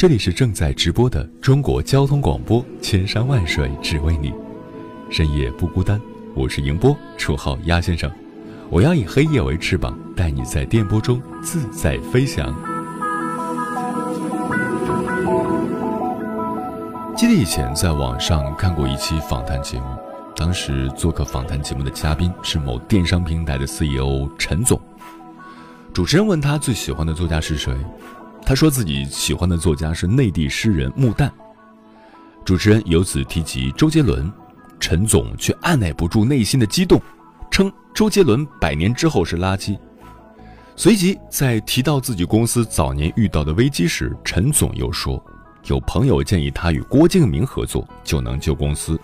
这里是正在直播的中国交通广播，千山万水只为你，深夜不孤单。我是迎波，绰号鸭先生。我要以黑夜为翅膀，带你在电波中自在飞翔。记得以前在网上看过一期访谈节目，当时做客访谈节目的嘉宾是某电商平台的 CEO 陈总。主持人问他最喜欢的作家是谁？他说自己喜欢的作家是内地诗人穆旦。主持人由此提及周杰伦，陈总却按耐不住内心的激动，称周杰伦百年之后是垃圾。随即在提到自己公司早年遇到的危机时，陈总又说，有朋友建议他与郭敬明合作就能救公司，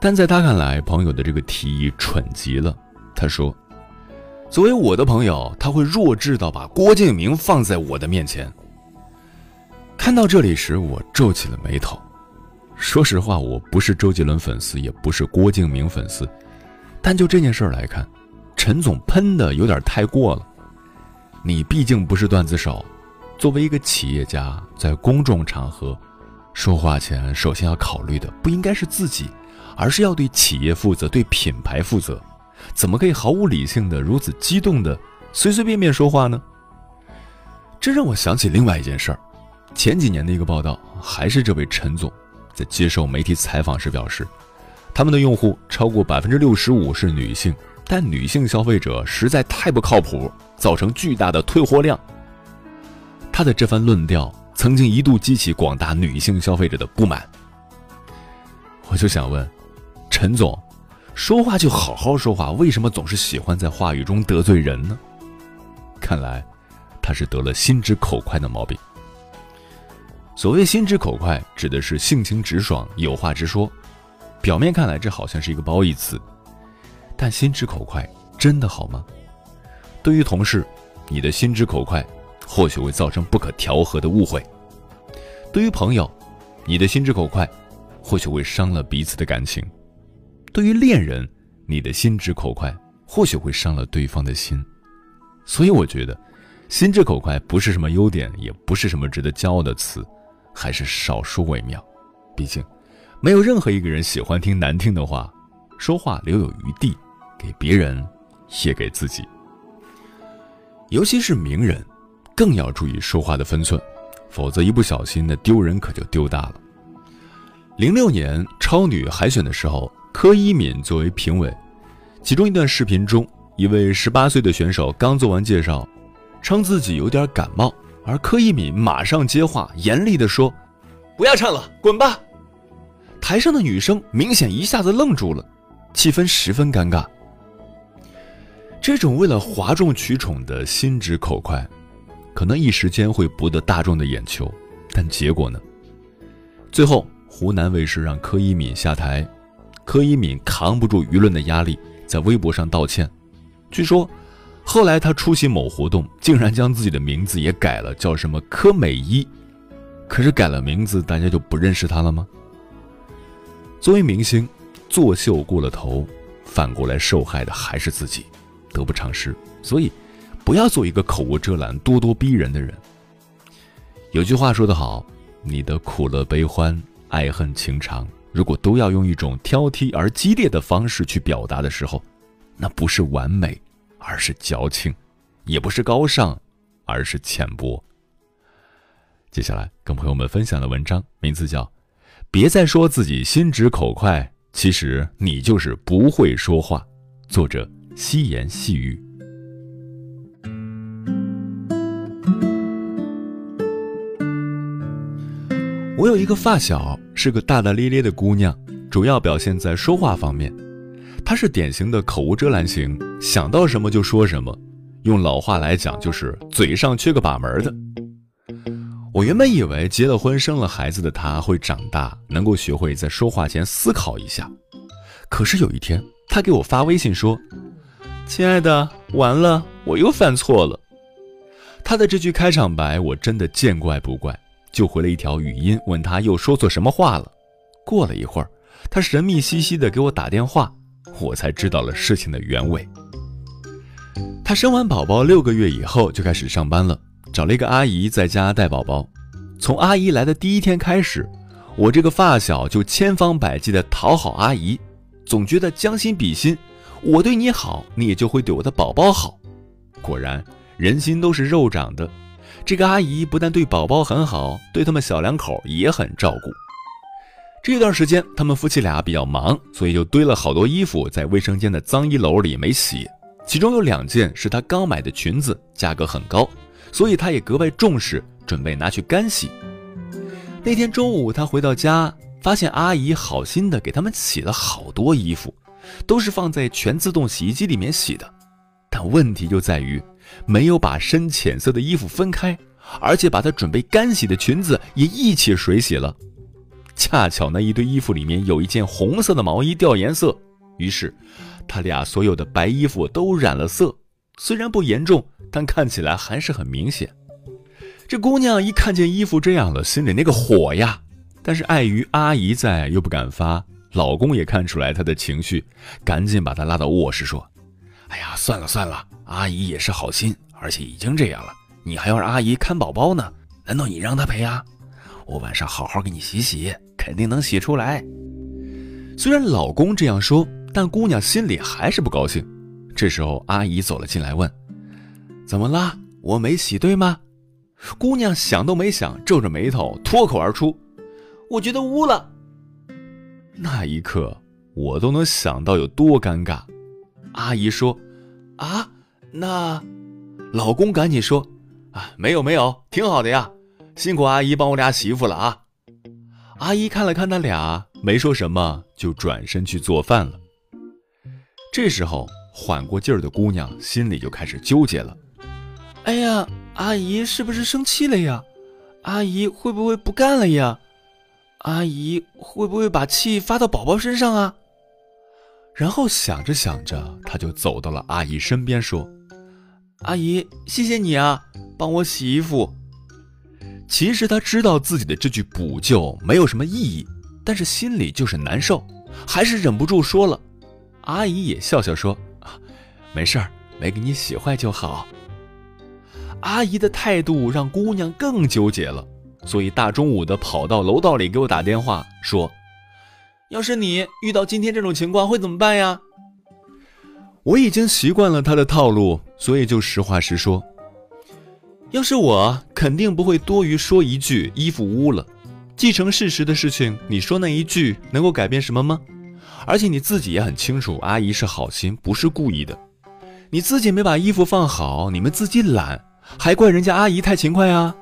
但在他看来，朋友的这个提议蠢极了。他说。作为我的朋友，他会弱智到把郭敬明放在我的面前。看到这里时，我皱起了眉头。说实话，我不是周杰伦粉丝，也不是郭敬明粉丝，但就这件事来看，陈总喷的有点太过了。你毕竟不是段子手，作为一个企业家，在公众场合说话前，首先要考虑的不应该是自己，而是要对企业负责，对品牌负责。怎么可以毫无理性的、如此激动的随随便便说话呢？这让我想起另外一件事儿。前几年的一个报道，还是这位陈总在接受媒体采访时表示，他们的用户超过百分之六十五是女性，但女性消费者实在太不靠谱，造成巨大的退货量。他的这番论调曾经一度激起广大女性消费者的不满。我就想问，陈总。说话就好好说话，为什么总是喜欢在话语中得罪人呢？看来，他是得了心直口快的毛病。所谓心直口快，指的是性情直爽，有话直说。表面看来，这好像是一个褒义词，但心直口快真的好吗？对于同事，你的心直口快，或许会造成不可调和的误会；对于朋友，你的心直口快，或许会伤了彼此的感情。对于恋人，你的心直口快或许会伤了对方的心，所以我觉得，心直口快不是什么优点，也不是什么值得骄傲的词，还是少说为妙。毕竟，没有任何一个人喜欢听难听的话，说话留有余地，给别人，也给自己。尤其是名人，更要注意说话的分寸，否则一不小心，那丢人可就丢大了。零六年超女海选的时候。柯一敏作为评委，其中一段视频中，一位十八岁的选手刚做完介绍，称自己有点感冒，而柯一敏马上接话，严厉地说：“不要唱了，滚吧！”台上的女生明显一下子愣住了，气氛十分尴尬。这种为了哗众取宠的心直口快，可能一时间会博得大众的眼球，但结果呢？最后，湖南卫视让柯一敏下台。柯一敏扛不住舆论的压力，在微博上道歉。据说，后来他出席某活动，竟然将自己的名字也改了，叫什么柯美一。可是改了名字，大家就不认识他了吗？作为明星，作秀过了头，反过来受害的还是自己，得不偿失。所以，不要做一个口无遮拦、咄咄逼人的人。有句话说得好：“你的苦乐悲欢、爱恨情长。”如果都要用一种挑剔而激烈的方式去表达的时候，那不是完美，而是矫情；也不是高尚，而是浅薄。接下来跟朋友们分享的文章名字叫《别再说自己心直口快，其实你就是不会说话》，作者细言细语。我有一个发小，是个大大咧咧的姑娘，主要表现在说话方面。她是典型的口无遮拦型，想到什么就说什么，用老话来讲就是嘴上缺个把门的。我原本以为结了婚、生了孩子的她会长大，能够学会在说话前思考一下。可是有一天，她给我发微信说：“亲爱的，完了，我又犯错了。”她的这句开场白我真的见怪不怪。就回了一条语音，问他又说错什么话了。过了一会儿，他神秘兮兮的给我打电话，我才知道了事情的原委。他生完宝宝六个月以后就开始上班了，找了一个阿姨在家带宝宝。从阿姨来的第一天开始，我这个发小就千方百计的讨好阿姨，总觉得将心比心，我对你好，你也就会对我的宝宝好。果然，人心都是肉长的。这个阿姨不但对宝宝很好，对他们小两口也很照顾。这段时间，他们夫妻俩比较忙，所以就堆了好多衣服在卫生间的脏衣篓里没洗。其中有两件是她刚买的裙子，价格很高，所以她也格外重视，准备拿去干洗。那天中午，她回到家，发现阿姨好心的给他们洗了好多衣服，都是放在全自动洗衣机里面洗的。但问题就在于。没有把深浅色的衣服分开，而且把她准备干洗的裙子也一起水洗了。恰巧那一堆衣服里面有一件红色的毛衣掉颜色，于是他俩所有的白衣服都染了色。虽然不严重，但看起来还是很明显。这姑娘一看见衣服这样了，心里那个火呀！但是碍于阿姨在，又不敢发。老公也看出来她的情绪，赶紧把她拉到卧室说：“哎呀，算了算了。”阿姨也是好心，而且已经这样了，你还要让阿姨看宝宝呢？难道你让她陪啊？我晚上好好给你洗洗，肯定能洗出来。虽然老公这样说，但姑娘心里还是不高兴。这时候，阿姨走了进来，问：“怎么啦？我没洗对吗？”姑娘想都没想，皱着眉头脱口而出：“我觉得污了。”那一刻，我都能想到有多尴尬。阿姨说：“啊？”那，老公赶紧说：“啊，没有没有，挺好的呀，辛苦阿姨帮我俩洗衣服了啊。”阿姨看了看他俩，没说什么，就转身去做饭了。这时候缓过劲儿的姑娘心里就开始纠结了：“哎呀，阿姨是不是生气了呀？阿姨会不会不干了呀？阿姨会不会把气发到宝宝身上啊？”然后想着想着，她就走到了阿姨身边说。阿姨，谢谢你啊，帮我洗衣服。其实他知道自己的这句补救没有什么意义，但是心里就是难受，还是忍不住说了。阿姨也笑笑说：“啊，没事儿，没给你洗坏就好。”阿姨的态度让姑娘更纠结了，所以大中午的跑到楼道里给我打电话说：“要是你遇到今天这种情况会怎么办呀？”我已经习惯了他的套路，所以就实话实说。要是我，肯定不会多余说一句衣服污了。既成事实的事情，你说那一句能够改变什么吗？而且你自己也很清楚，阿姨是好心，不是故意的。你自己没把衣服放好，你们自己懒，还怪人家阿姨太勤快啊？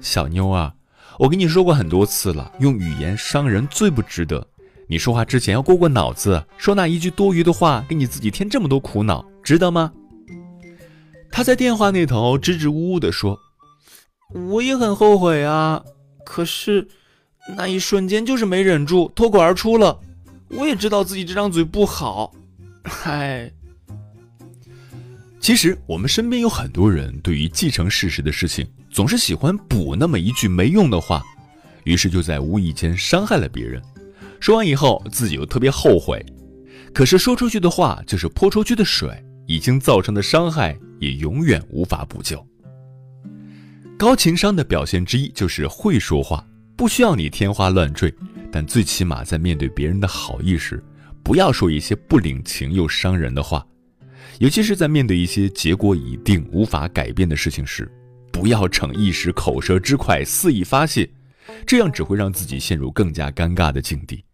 小妞啊，我跟你说过很多次了，用语言伤人最不值得。你说话之前要过过脑子，说那一句多余的话，给你自己添这么多苦恼，值得吗？他在电话那头支支吾吾地说：“我也很后悔啊，可是那一瞬间就是没忍住，脱口而出了。我也知道自己这张嘴不好，嗨。其实我们身边有很多人，对于既成事实的事情，总是喜欢补那么一句没用的话，于是就在无意间伤害了别人。”说完以后，自己又特别后悔，可是说出去的话就是泼出去的水，已经造成的伤害也永远无法补救。高情商的表现之一就是会说话，不需要你天花乱坠，但最起码在面对别人的好意时，不要说一些不领情又伤人的话，尤其是在面对一些结果已定、无法改变的事情时，不要逞一时口舌之快肆意发泄，这样只会让自己陷入更加尴尬的境地。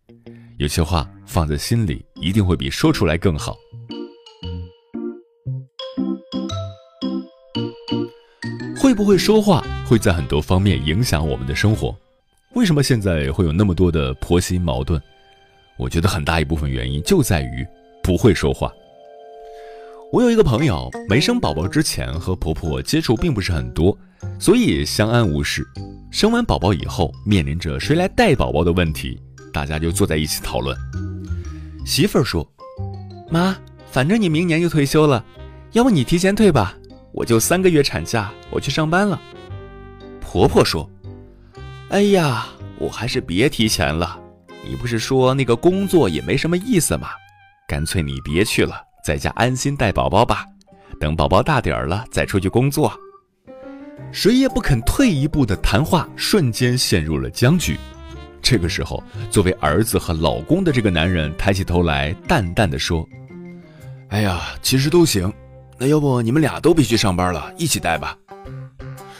有些话放在心里，一定会比说出来更好。会不会说话，会在很多方面影响我们的生活。为什么现在会有那么多的婆媳矛盾？我觉得很大一部分原因就在于不会说话。我有一个朋友，没生宝宝之前和婆婆接触并不是很多，所以相安无事。生完宝宝以后，面临着谁来带宝宝的问题，大家就坐在一起讨论。媳妇儿说：“妈，反正你明年就退休了，要不你提前退吧，我就三个月产假，我去上班了。”婆婆说。哎呀，我还是别提前了。你不是说那个工作也没什么意思吗？干脆你别去了，在家安心带宝宝吧。等宝宝大点儿了再出去工作。谁也不肯退一步的谈话瞬间陷入了僵局。这个时候，作为儿子和老公的这个男人抬起头来，淡淡的说：“哎呀，其实都行。那要不你们俩都别去上班了，一起带吧。”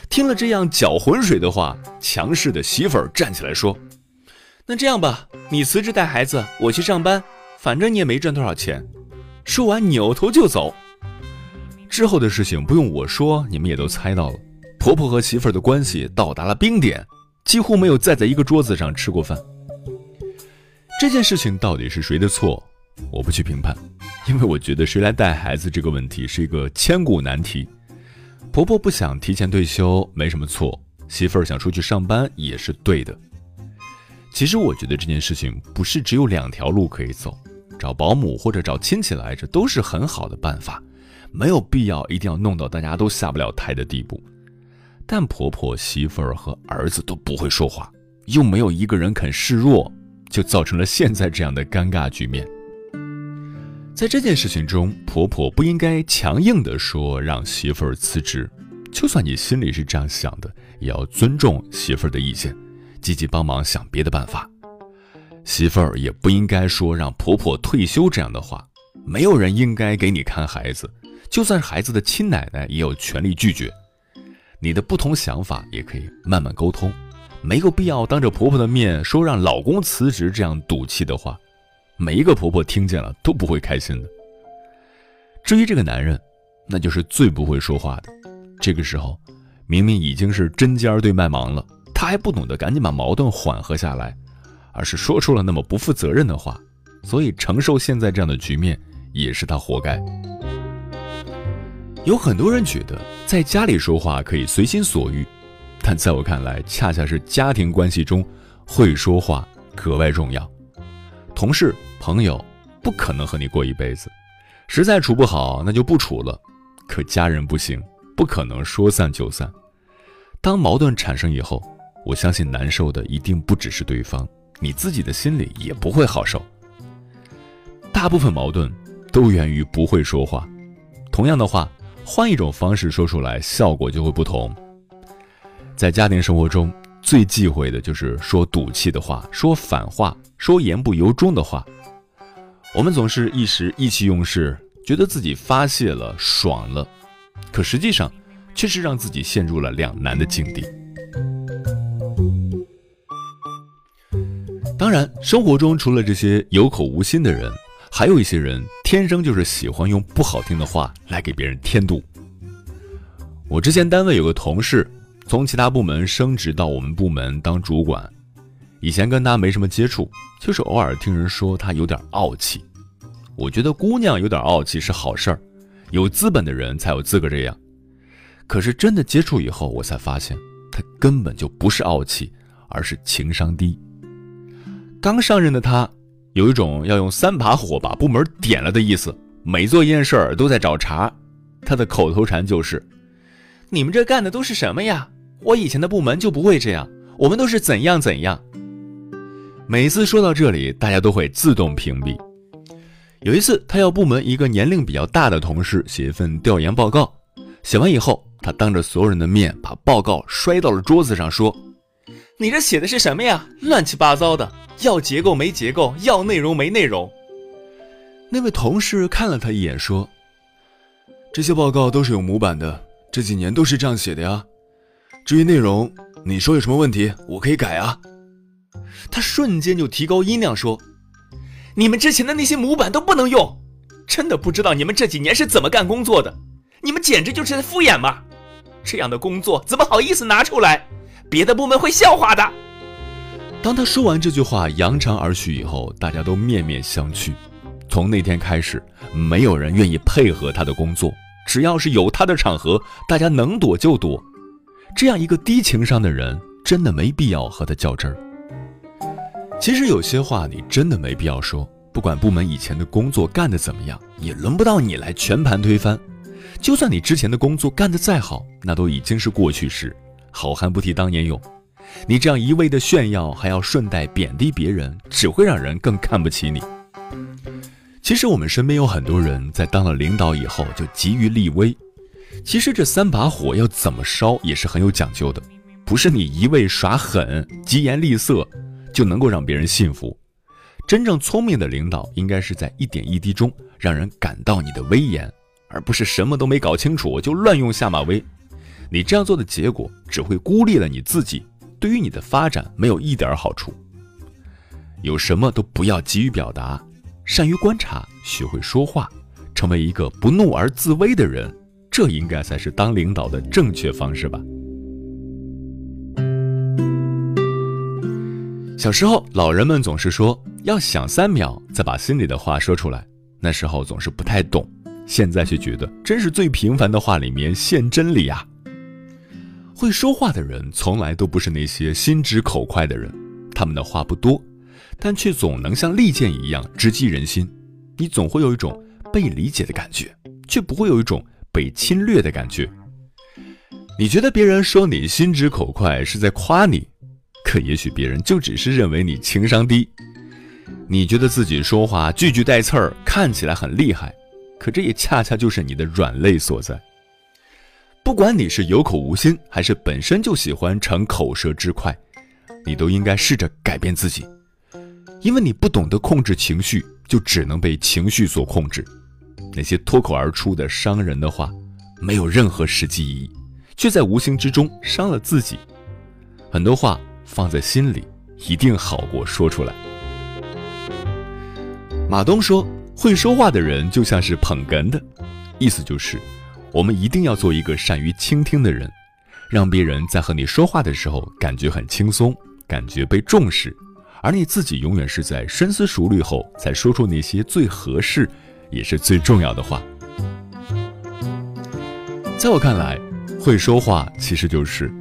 听了这样搅浑水的话，强势的媳妇儿站起来说：“那这样吧，你辞职带孩子，我去上班，反正你也没赚多少钱。”说完扭头就走。之后的事情不用我说，你们也都猜到了。婆婆和媳妇儿的关系到达了冰点，几乎没有再在一个桌子上吃过饭。这件事情到底是谁的错？我不去评判，因为我觉得谁来带孩子这个问题是一个千古难题。婆婆不想提前退休没什么错，媳妇儿想出去上班也是对的。其实我觉得这件事情不是只有两条路可以走，找保姆或者找亲戚来，这都是很好的办法，没有必要一定要弄到大家都下不了台的地步。但婆婆、媳妇儿和儿子都不会说话，又没有一个人肯示弱，就造成了现在这样的尴尬局面。在这件事情中，婆婆不应该强硬地说让媳妇儿辞职，就算你心里是这样想的，也要尊重媳妇儿的意见，积极帮忙想别的办法。媳妇儿也不应该说让婆婆退休这样的话，没有人应该给你看孩子，就算是孩子的亲奶奶也有权利拒绝。你的不同想法也可以慢慢沟通，没有必要当着婆婆的面说让老公辞职这样赌气的话。每一个婆婆听见了都不会开心的。至于这个男人，那就是最不会说话的。这个时候，明明已经是针尖对麦芒了，他还不懂得赶紧把矛盾缓和下来，而是说出了那么不负责任的话。所以承受现在这样的局面，也是他活该。有很多人觉得在家里说话可以随心所欲，但在我看来，恰恰是家庭关系中会说话格外重要。同事。朋友不可能和你过一辈子，实在处不好，那就不处了。可家人不行，不可能说散就散。当矛盾产生以后，我相信难受的一定不只是对方，你自己的心里也不会好受。大部分矛盾都源于不会说话。同样的话，换一种方式说出来，效果就会不同。在家庭生活中，最忌讳的就是说赌气的话，说反话，说言不由衷的话。我们总是一时意气用事，觉得自己发泄了、爽了，可实际上却是让自己陷入了两难的境地。当然，生活中除了这些有口无心的人，还有一些人天生就是喜欢用不好听的话来给别人添堵。我之前单位有个同事，从其他部门升职到我们部门当主管。以前跟他没什么接触，就是偶尔听人说他有点傲气。我觉得姑娘有点傲气是好事儿，有资本的人才有资格这样。可是真的接触以后，我才发现他根本就不是傲气，而是情商低。刚上任的他，有一种要用三把火把部门点了的意思，每做一件事儿都在找茬。他的口头禅就是：“你们这干的都是什么呀？我以前的部门就不会这样，我们都是怎样怎样。”每次说到这里，大家都会自动屏蔽。有一次，他要部门一个年龄比较大的同事写一份调研报告，写完以后，他当着所有人的面把报告摔到了桌子上，说：“你这写的是什么呀？乱七八糟的，要结构没结构，要内容没内容。”那位同事看了他一眼，说：“这些报告都是有模板的，这几年都是这样写的呀。至于内容，你说有什么问题，我可以改啊。他瞬间就提高音量说：“你们之前的那些模板都不能用，真的不知道你们这几年是怎么干工作的。你们简直就是在敷衍嘛！这样的工作怎么好意思拿出来？别的部门会笑话的。”当他说完这句话扬长而去以后，大家都面面相觑。从那天开始，没有人愿意配合他的工作。只要是有他的场合，大家能躲就躲。这样一个低情商的人，真的没必要和他较真儿。其实有些话你真的没必要说。不管部门以前的工作干得怎么样，也轮不到你来全盘推翻。就算你之前的工作干得再好，那都已经是过去式。好汉不提当年勇。你这样一味的炫耀，还要顺带贬低别人，只会让人更看不起你。其实我们身边有很多人在当了领导以后就急于立威。其实这三把火要怎么烧也是很有讲究的，不是你一味耍狠、疾言厉色就能够让别人信服。真正聪明的领导应该是在一点一滴中让人感到你的威严，而不是什么都没搞清楚就乱用下马威。你这样做的结果只会孤立了你自己。对于你的发展没有一点好处。有什么都不要急于表达，善于观察，学会说话，成为一个不怒而自威的人，这应该才是当领导的正确方式吧。小时候，老人们总是说要想三秒再把心里的话说出来，那时候总是不太懂，现在却觉得真是最平凡的话里面现真理啊。会说话的人从来都不是那些心直口快的人，他们的话不多，但却总能像利剑一样直击人心。你总会有一种被理解的感觉，却不会有一种被侵略的感觉。你觉得别人说你心直口快是在夸你，可也许别人就只是认为你情商低。你觉得自己说话句句带刺儿，看起来很厉害，可这也恰恰就是你的软肋所在。不管你是有口无心，还是本身就喜欢逞口舌之快，你都应该试着改变自己，因为你不懂得控制情绪，就只能被情绪所控制。那些脱口而出的伤人的话，没有任何实际意义，却在无形之中伤了自己。很多话放在心里，一定好过说出来。马东说：“会说话的人就像是捧哏的，意思就是。”我们一定要做一个善于倾听的人，让别人在和你说话的时候感觉很轻松，感觉被重视，而你自己永远是在深思熟虑后才说出那些最合适，也是最重要的话。在我看来，会说话其实就是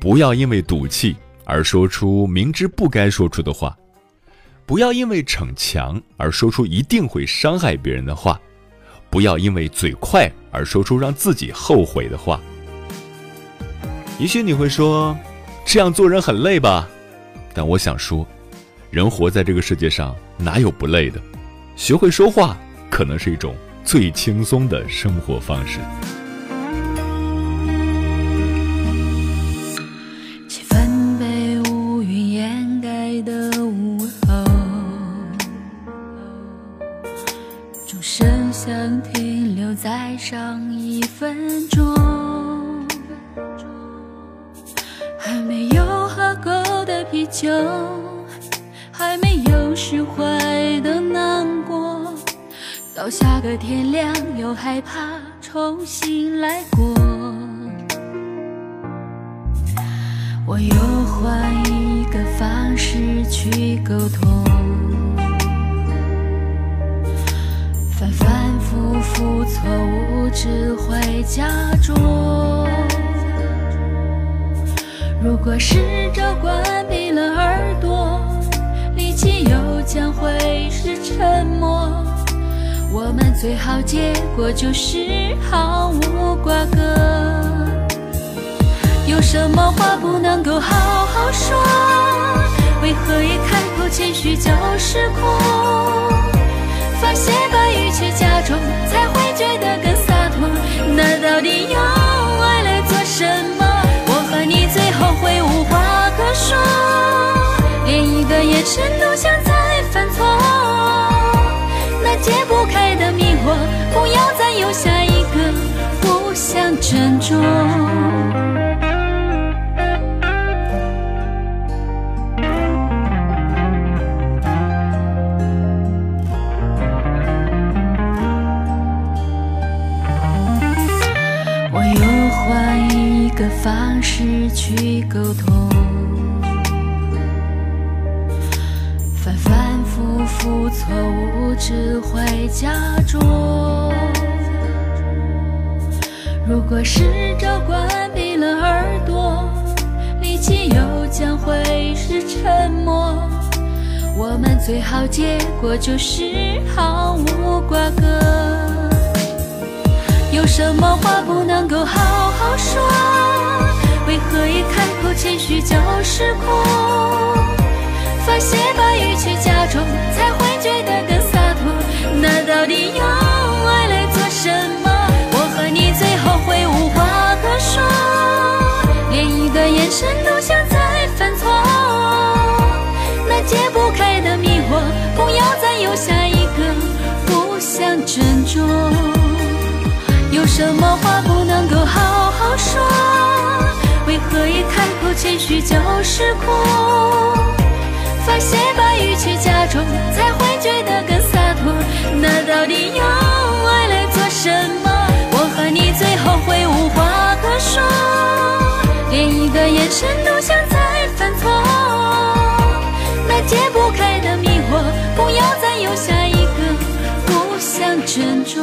不要因为赌气而说出明知不该说出的话，不要因为逞强而说出一定会伤害别人的话。不要因为嘴快而说出让自己后悔的话。也许你会说，这样做人很累吧？但我想说，人活在这个世界上哪有不累的？学会说话，可能是一种最轻松的生活方式。就，还没有释怀的难过，到下个天亮又害怕重新来过。我又换一个方式去沟通。反反复复错误只会加重。如果试着关闭了耳朵，力气又将会是沉默。我们最好结果就是毫无瓜葛。有什么话不能够好好说？为何一开口谦虚就是苦？发泄把语气加重，才会觉得更洒脱。那到底用爱来做什么？谁都想再犯错。那解不开的迷惑，不要再有下一个互相珍重。沉默。我们最好结果就是毫无瓜葛。有什么话不能够好好说？为何一开口谦虚就是苦？发泄把语气加重，才会觉得更洒脱。那到底有是苦？发泄把语气加重，才会觉得更洒脱。那到底用爱来做什么？我和你最后会无话可说，连一个眼神都像在犯错。那解不开的迷惑，不要再有下一个互相斟酌。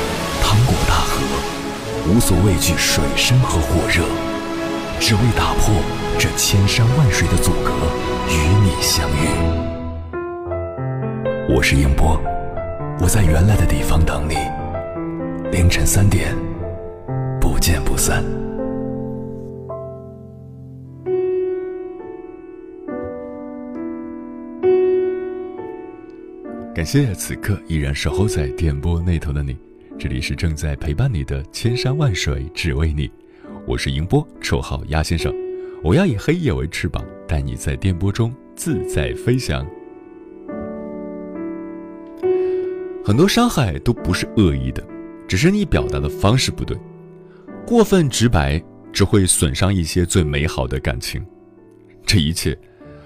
无所畏惧水深和火热，只为打破这千山万水的阻隔，与你相遇。我是英波，我在原来的地方等你。凌晨三点，不见不散。感谢此刻依然守候在电波那头的你。这里是正在陪伴你的千山万水，只为你。我是迎波，绰号鸭先生。我要以黑夜为翅膀，带你在电波中自在飞翔。很多伤害都不是恶意的，只是你表达的方式不对。过分直白只会损伤一些最美好的感情。这一切，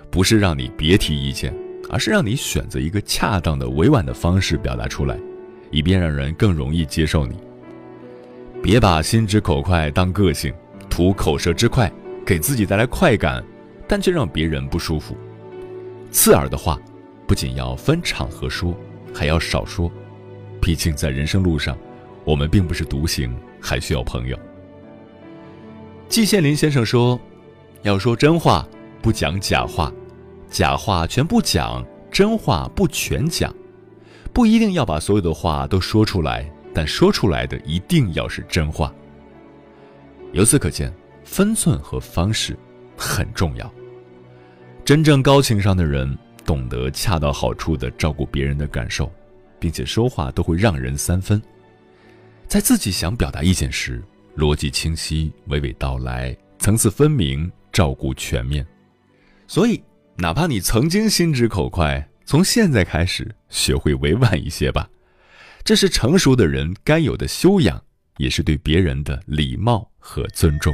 不是让你别提意见，而是让你选择一个恰当的、委婉的方式表达出来。以便让人更容易接受你。别把心直口快当个性，图口舌之快，给自己带来快感，但却让别人不舒服。刺耳的话，不仅要分场合说，还要少说。毕竟在人生路上，我们并不是独行，还需要朋友。季羡林先生说：“要说真话，不讲假话；假话全不讲，真话不全讲。”不一定要把所有的话都说出来，但说出来的一定要是真话。由此可见，分寸和方式很重要。真正高情商的人，懂得恰到好处的照顾别人的感受，并且说话都会让人三分。在自己想表达意见时，逻辑清晰，娓娓道来，层次分明，照顾全面。所以，哪怕你曾经心直口快。从现在开始，学会委婉一些吧，这是成熟的人该有的修养，也是对别人的礼貌和尊重。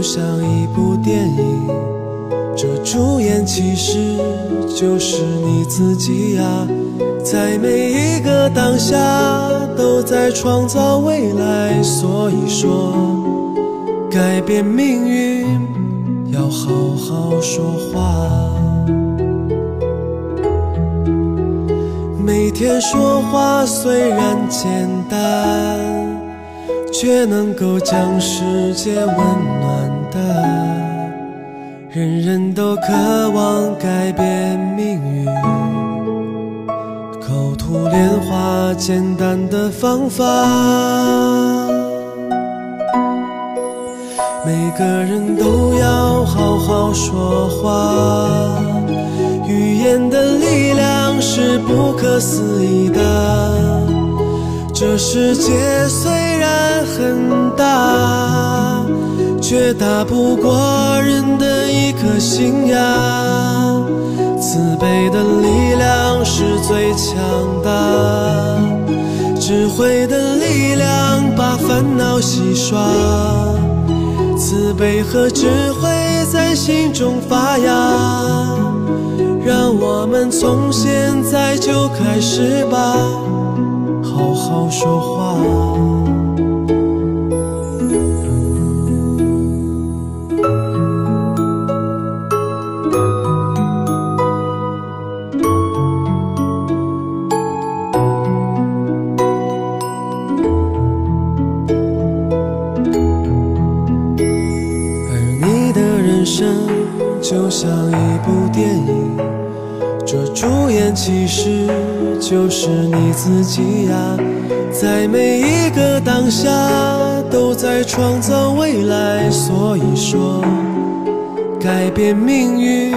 就像一部电影。这主演其实就是你自己呀，在每一个当下都在创造未来。所以说，改变命运要好好说话。每天说话虽然简单，却能够将世界温暖。人人都渴望改变命运，口吐莲花，简单的方法。每个人都要好好说话，语言的力量是不可思议的。这世界虽然很大。却打不过人的一颗心呀！慈悲的力量是最强大，智慧的力量把烦恼洗刷。慈悲和智慧在心中发芽，让我们从现在就开始吧，好好说话。就像一部电影，这主演其实就是你自己呀，在每一个当下都在创造未来。所以说，改变命运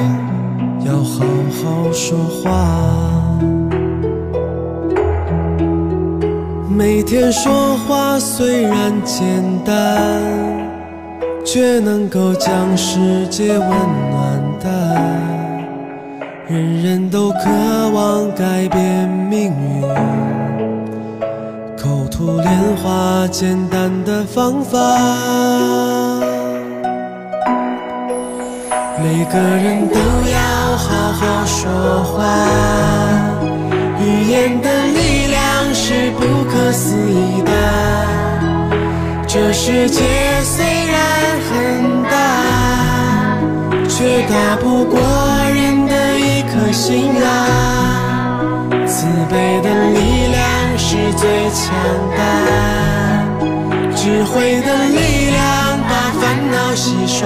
要好好说话。每天说话虽然简单。却能够将世界温暖，人人都渴望改变命运。口吐莲花，简单的方法。每个人都要好好说话，语言的力量是不可思议的。这世界虽然。很大，却打不过心啊！慈悲的力量是最强大，智慧的力量把烦恼洗刷。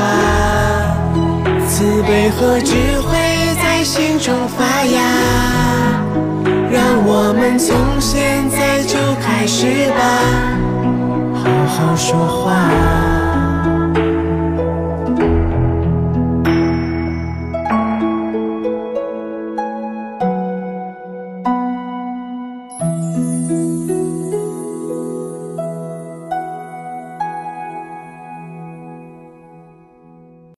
慈悲和智慧在心中发芽，让我们从现在就开始吧，好好说话。